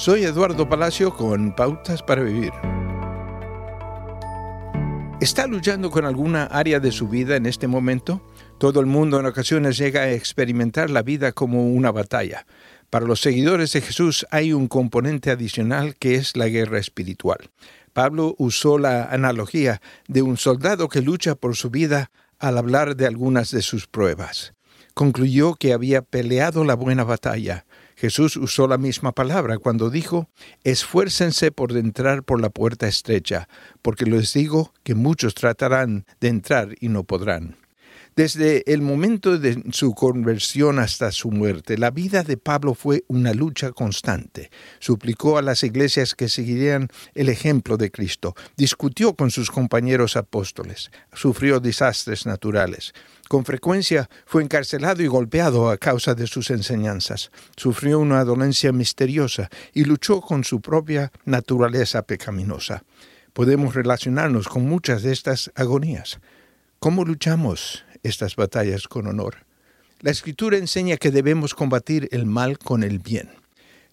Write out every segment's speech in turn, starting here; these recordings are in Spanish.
Soy Eduardo Palacio con Pautas para Vivir. ¿Está luchando con alguna área de su vida en este momento? Todo el mundo en ocasiones llega a experimentar la vida como una batalla. Para los seguidores de Jesús hay un componente adicional que es la guerra espiritual. Pablo usó la analogía de un soldado que lucha por su vida al hablar de algunas de sus pruebas. Concluyó que había peleado la buena batalla, Jesús usó la misma palabra cuando dijo, esfuércense por entrar por la puerta estrecha, porque les digo que muchos tratarán de entrar y no podrán. Desde el momento de su conversión hasta su muerte, la vida de Pablo fue una lucha constante. Suplicó a las iglesias que seguirían el ejemplo de Cristo, discutió con sus compañeros apóstoles, sufrió desastres naturales. Con frecuencia fue encarcelado y golpeado a causa de sus enseñanzas. Sufrió una dolencia misteriosa y luchó con su propia naturaleza pecaminosa. Podemos relacionarnos con muchas de estas agonías. ¿Cómo luchamos estas batallas con honor? La escritura enseña que debemos combatir el mal con el bien.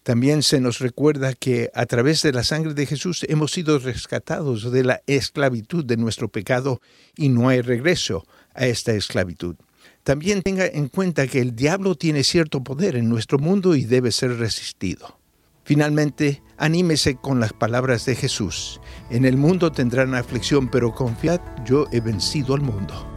También se nos recuerda que a través de la sangre de Jesús hemos sido rescatados de la esclavitud de nuestro pecado y no hay regreso a esta esclavitud. También tenga en cuenta que el diablo tiene cierto poder en nuestro mundo y debe ser resistido. Finalmente, anímese con las palabras de Jesús. En el mundo tendrán aflicción, pero confiad, yo he vencido al mundo.